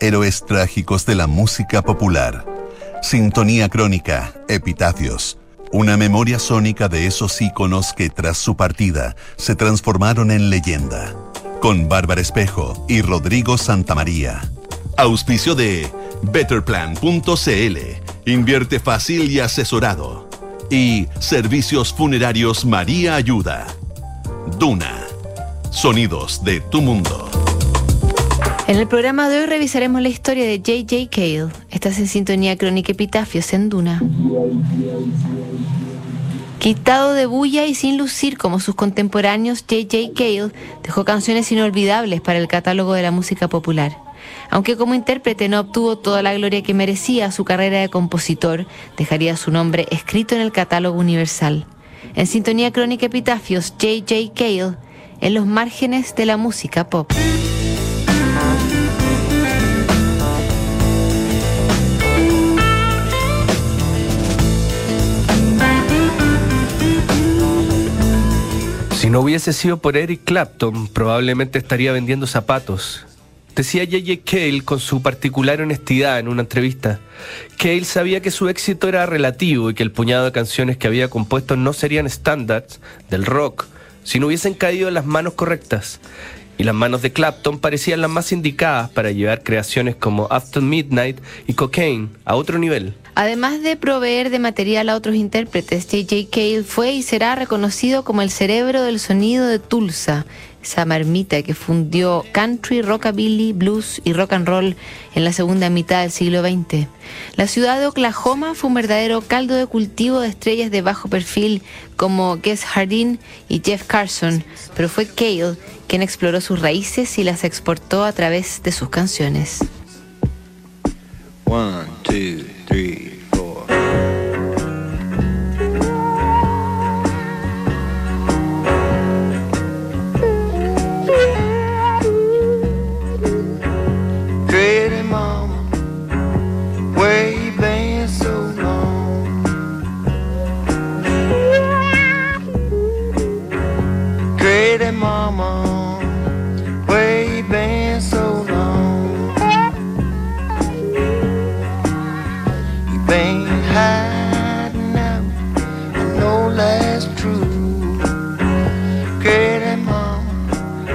héroes trágicos de la música popular. Sintonía crónica, epitafios. Una memoria sónica de esos íconos que tras su partida se transformaron en leyenda. Con Bárbara Espejo y Rodrigo Santamaría. Auspicio de Betterplan.cl. Invierte fácil y asesorado. Y Servicios Funerarios María Ayuda. Duna. Sonidos de tu mundo. En el programa de hoy revisaremos la historia de J.J. Cale. Estás en sintonía crónica Epitafios en Duna. Quitado de bulla y sin lucir como sus contemporáneos, J.J. Cale dejó canciones inolvidables para el catálogo de la música popular. Aunque como intérprete no obtuvo toda la gloria que merecía, su carrera de compositor dejaría su nombre escrito en el catálogo universal. En sintonía crónica Epitafios, J.J. Cale, en los márgenes de la música pop. No hubiese sido por Eric Clapton, probablemente estaría vendiendo zapatos. Decía J.J. Cale con su particular honestidad en una entrevista. Cale sabía que su éxito era relativo y que el puñado de canciones que había compuesto no serían estándares del rock si no hubiesen caído en las manos correctas. Y las manos de Clapton parecían las más indicadas para llevar creaciones como After Midnight y Cocaine a otro nivel. Además de proveer de material a otros intérpretes, J.J. Cale fue y será reconocido como el cerebro del sonido de Tulsa, esa marmita que fundió country, rockabilly, blues y rock and roll en la segunda mitad del siglo XX. La ciudad de Oklahoma fue un verdadero caldo de cultivo de estrellas de bajo perfil como Guess Hardin y Jeff Carson, pero fue Cale quien exploró sus raíces y las exportó a través de sus canciones. One, two, three,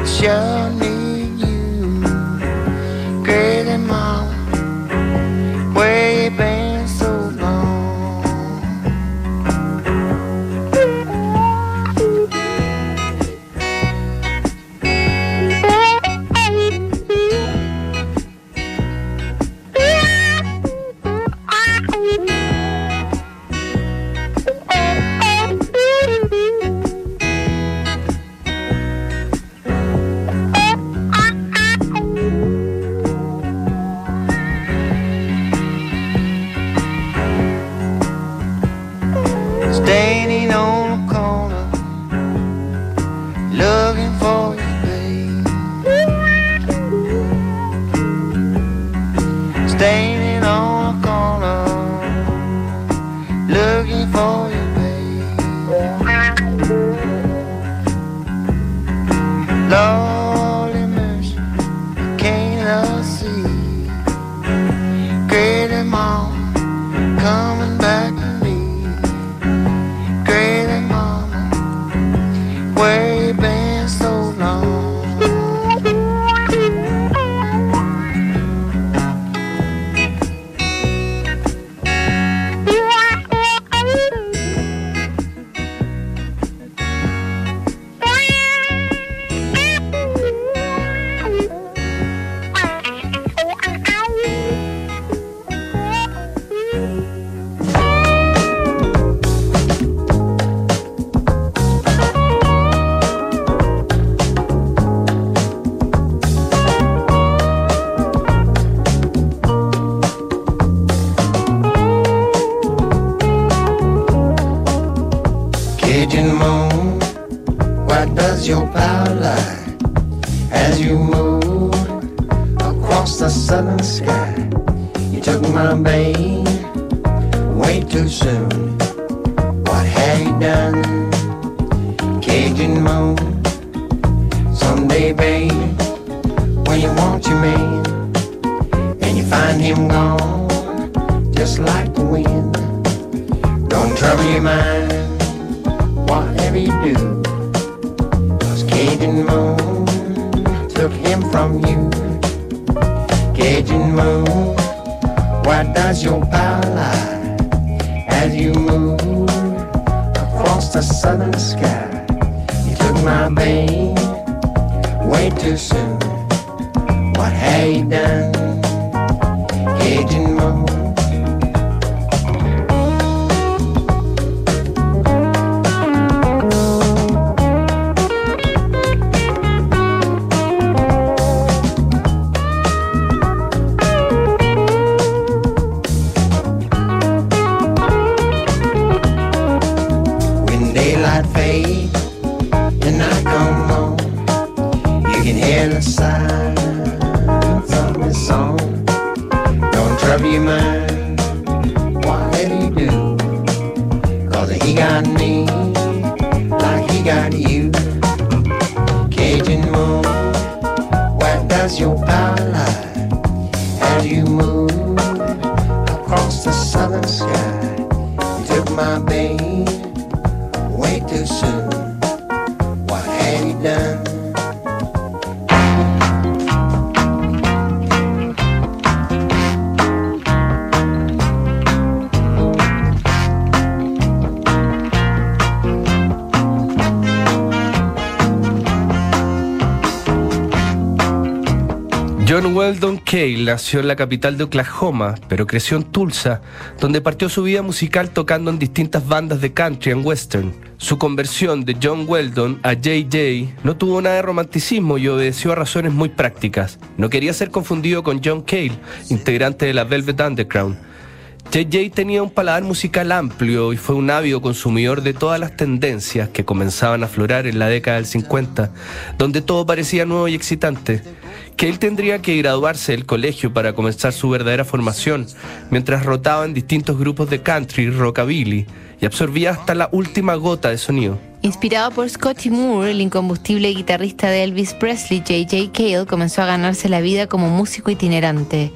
mama, southern sky? You took my babe way too soon. What have you done, Cajun Moon? Does your power as you move across the southern sky? You took my babe way too soon. Cale nació en la capital de Oklahoma, pero creció en Tulsa, donde partió su vida musical tocando en distintas bandas de country and western. Su conversión de John Weldon a JJ no tuvo nada de romanticismo y obedeció a razones muy prácticas. No quería ser confundido con John Cale, integrante de la Velvet Underground. JJ tenía un paladar musical amplio y fue un ávido consumidor de todas las tendencias que comenzaban a aflorar en la década del 50, donde todo parecía nuevo y excitante. Que él tendría que graduarse del colegio para comenzar su verdadera formación, mientras rotaba en distintos grupos de country rockabilly y absorbía hasta la última gota de sonido. Inspirado por Scotty Moore, el incombustible guitarrista de Elvis Presley, J.J. Cale comenzó a ganarse la vida como músico itinerante.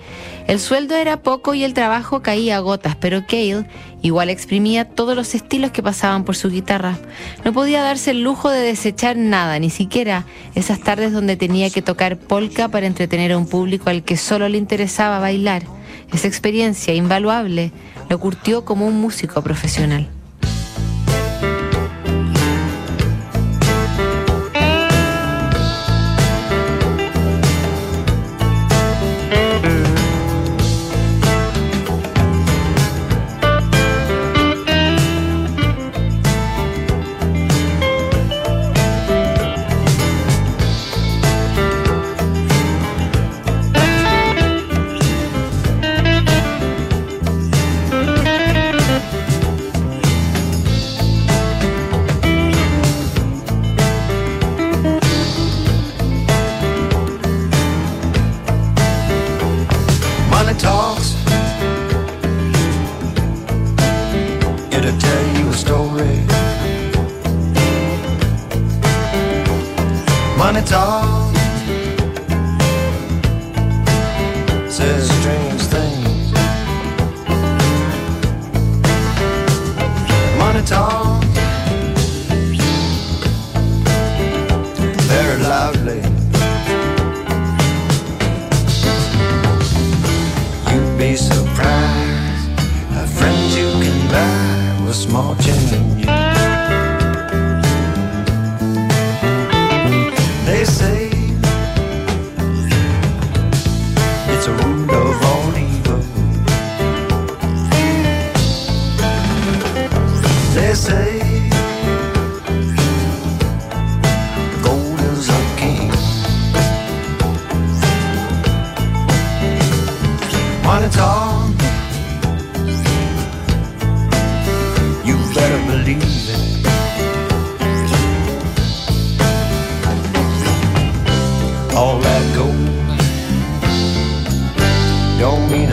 El sueldo era poco y el trabajo caía a gotas, pero Cale igual exprimía todos los estilos que pasaban por su guitarra. No podía darse el lujo de desechar nada, ni siquiera esas tardes donde tenía que tocar polka para entretener a un público al que solo le interesaba bailar. Esa experiencia invaluable lo curtió como un músico profesional. a small change.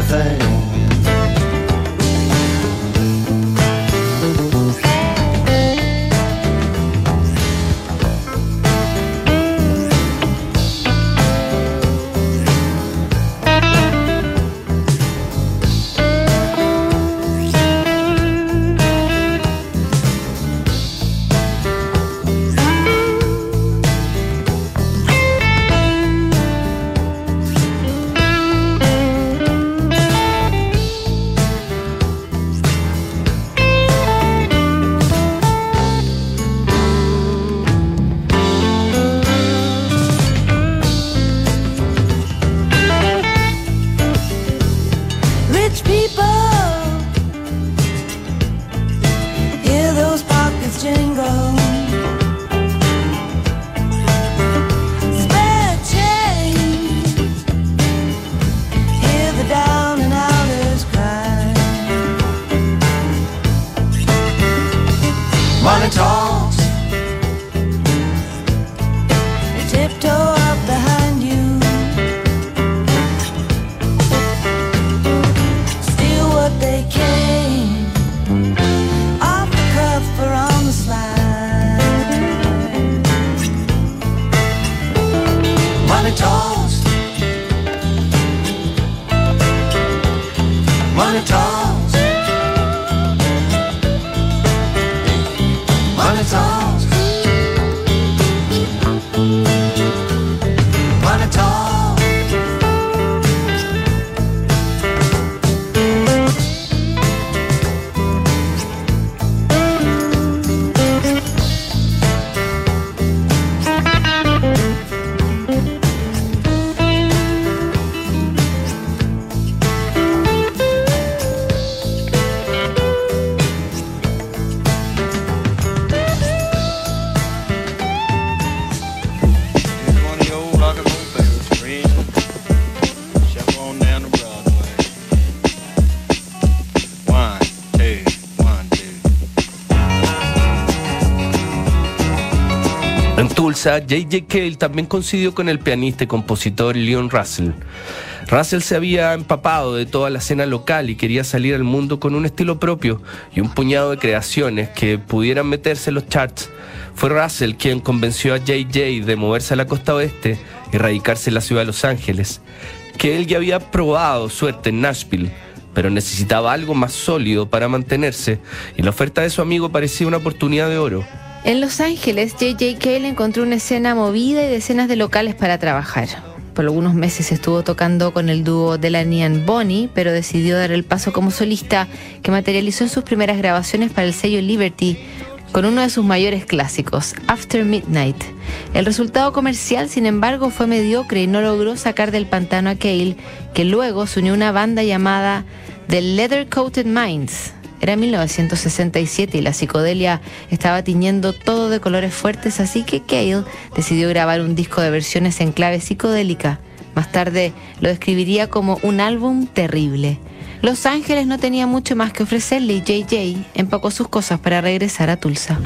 Thing. Tulsa, J.J. Cale también coincidió con el pianista y compositor Leon Russell. Russell se había empapado de toda la escena local y quería salir al mundo con un estilo propio y un puñado de creaciones que pudieran meterse en los charts. Fue Russell quien convenció a J.J. de moverse a la costa oeste y radicarse en la ciudad de Los Ángeles, que él ya había probado suerte en Nashville, pero necesitaba algo más sólido para mantenerse y la oferta de su amigo parecía una oportunidad de oro. En Los Ángeles, J.J. Cale encontró una escena movida y decenas de locales para trabajar. Por algunos meses estuvo tocando con el dúo Delaney and Bonnie, pero decidió dar el paso como solista, que materializó en sus primeras grabaciones para el sello Liberty con uno de sus mayores clásicos, After Midnight. El resultado comercial, sin embargo, fue mediocre y no logró sacar del pantano a Cale, que luego se unió a una banda llamada The Leather Coated Minds. Era 1967 y la psicodelia estaba tiñendo todo de colores fuertes, así que Cale decidió grabar un disco de versiones en clave psicodélica. Más tarde lo describiría como un álbum terrible. Los Ángeles no tenía mucho más que ofrecerle y JJ empacó sus cosas para regresar a Tulsa.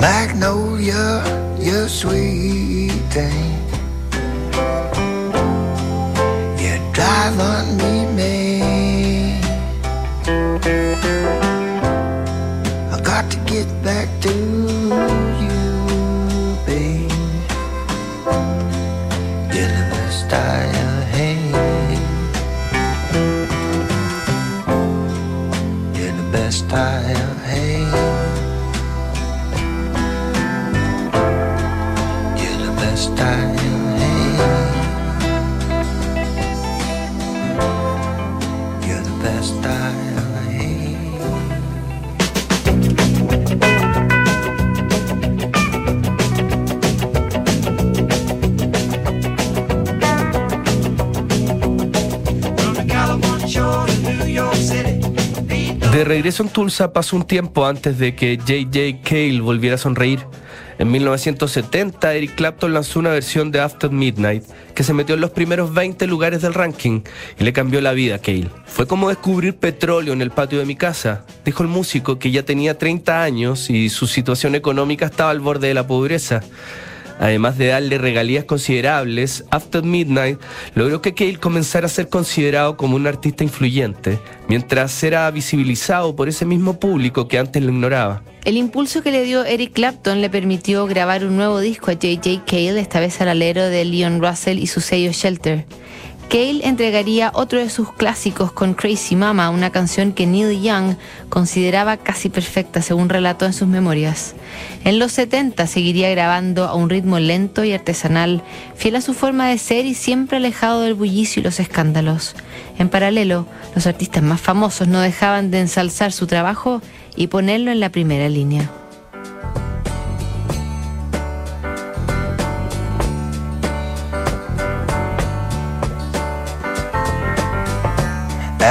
Magnolia, your sweet thing. You're driving me mad. De regreso en Tulsa pasó un tiempo antes de que J.J. Cale volviera a sonreír. En 1970, Eric Clapton lanzó una versión de After Midnight que se metió en los primeros 20 lugares del ranking y le cambió la vida a Cale. Fue como descubrir petróleo en el patio de mi casa, dijo el músico que ya tenía 30 años y su situación económica estaba al borde de la pobreza. Además de darle regalías considerables, After Midnight logró que Cale comenzara a ser considerado como un artista influyente, mientras era visibilizado por ese mismo público que antes lo ignoraba. El impulso que le dio Eric Clapton le permitió grabar un nuevo disco a J.J. Cale, esta vez al alero de Leon Russell y su sello Shelter. Cale entregaría otro de sus clásicos con Crazy Mama, una canción que Neil Young consideraba casi perfecta, según relató en sus memorias. En los 70 seguiría grabando a un ritmo lento y artesanal, fiel a su forma de ser y siempre alejado del bullicio y los escándalos. En paralelo, los artistas más famosos no dejaban de ensalzar su trabajo y ponerlo en la primera línea.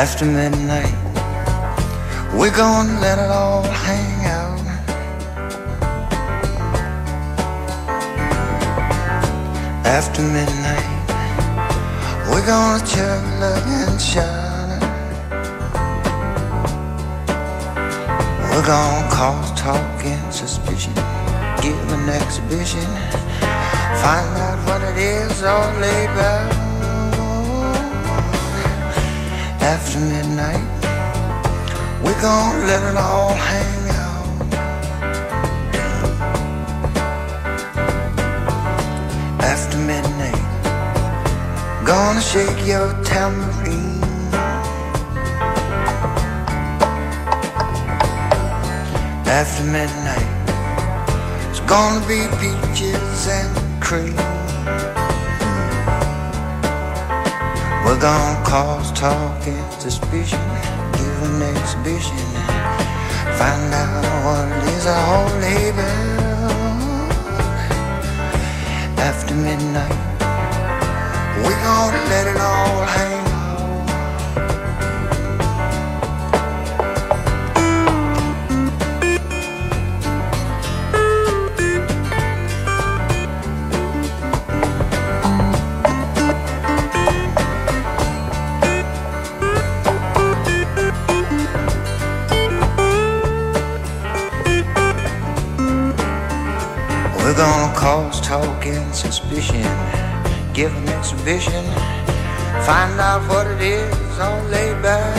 After midnight, we're gonna let it all hang out. After midnight, we're gonna chug, look, and shine. We're gonna cause talk and suspicion, give an exhibition, find out what it is all about after midnight. We're gonna let it all hang out. After midnight, gonna shake your tambourine. After midnight, it's gonna be peaches and cream. We're gonna cause talk and suspicion, give an exhibition, find out what is whole about. After midnight, we're gonna let it all hang exhibition, find out what it is on back.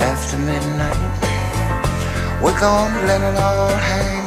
After midnight, we're gonna let it all hang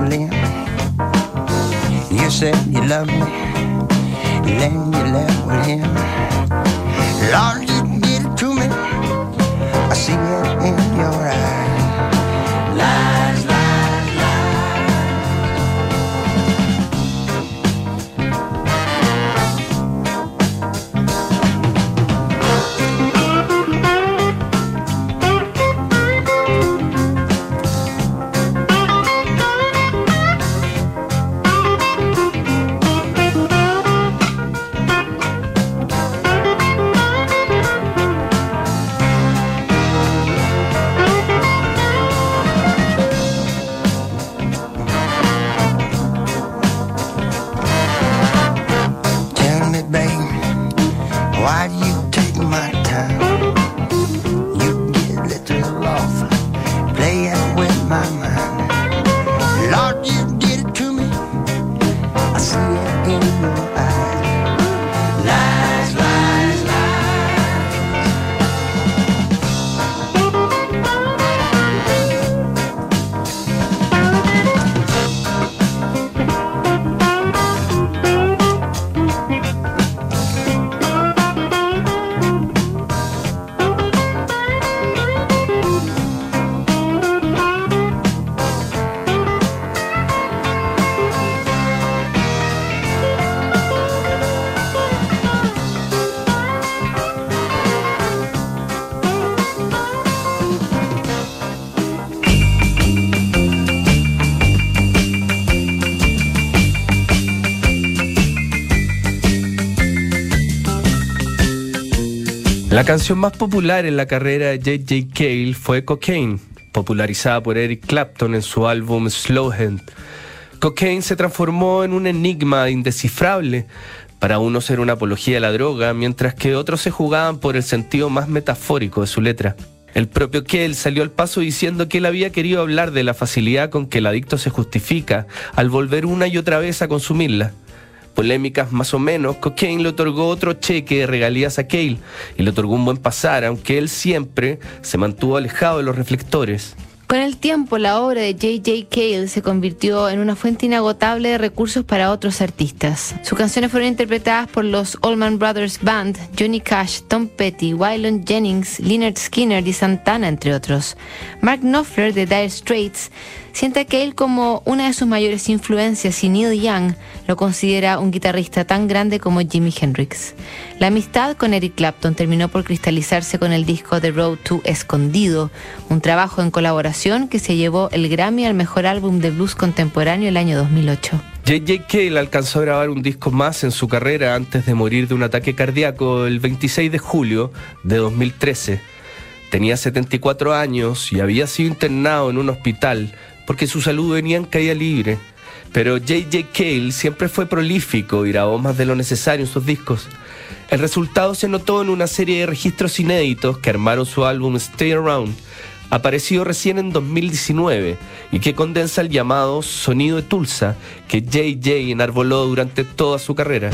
from. You said you love me, then you left with him. Lord, La canción más popular en la carrera de J.J. Cale fue Cocaine, popularizada por Eric Clapton en su álbum Slowhand. Cocaine se transformó en un enigma indescifrable. Para unos era una apología de la droga, mientras que otros se jugaban por el sentido más metafórico de su letra. El propio Kell salió al paso diciendo que él había querido hablar de la facilidad con que el adicto se justifica al volver una y otra vez a consumirla. Polémicas más o menos, Cocaine le otorgó otro cheque de regalías a Cale y le otorgó un buen pasar, aunque él siempre se mantuvo alejado de los reflectores. Con el tiempo, la obra de J.J. Cale se convirtió en una fuente inagotable de recursos para otros artistas. Sus canciones fueron interpretadas por los Allman Brothers Band, Johnny Cash, Tom Petty, Waylon Jennings, Leonard Skinner y Santana, entre otros. Mark Knopfler de Dire Straits siente a Cale como una de sus mayores influencias y Neil Young lo considera un guitarrista tan grande como Jimi Hendrix. La amistad con Eric Clapton terminó por cristalizarse con el disco The Road to Escondido, un trabajo en colaboración que se llevó el Grammy al mejor álbum de blues contemporáneo el año 2008. J.J. Cale alcanzó a grabar un disco más en su carrera antes de morir de un ataque cardíaco el 26 de julio de 2013. Tenía 74 años y había sido internado en un hospital porque su salud venía en caída libre. Pero J.J. Cale siempre fue prolífico y grabó más de lo necesario en sus discos. El resultado se notó en una serie de registros inéditos que armaron su álbum Stay Around, aparecido recién en 2019 y que condensa el llamado sonido de Tulsa que J.J. enarboló durante toda su carrera.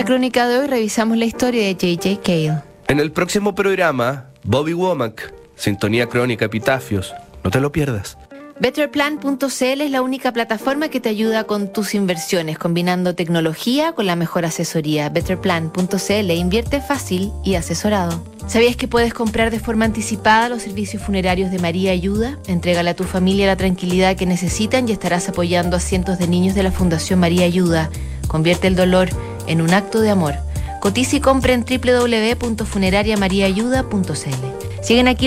nuestra crónica de hoy revisamos la historia de J.J. Cale. En el próximo programa, Bobby Womack, Sintonía Crónica Epitafios. No te lo pierdas. BetterPlan.cl es la única plataforma que te ayuda con tus inversiones, combinando tecnología con la mejor asesoría. BetterPlan.cl invierte fácil y asesorado. ¿Sabías que puedes comprar de forma anticipada los servicios funerarios de María Ayuda? Entrégale a tu familia la tranquilidad que necesitan y estarás apoyando a cientos de niños de la Fundación María Ayuda. Convierte el dolor en en un acto de amor. Cotiza y compra en www.funerariamariayuda.cl. Siguen aquí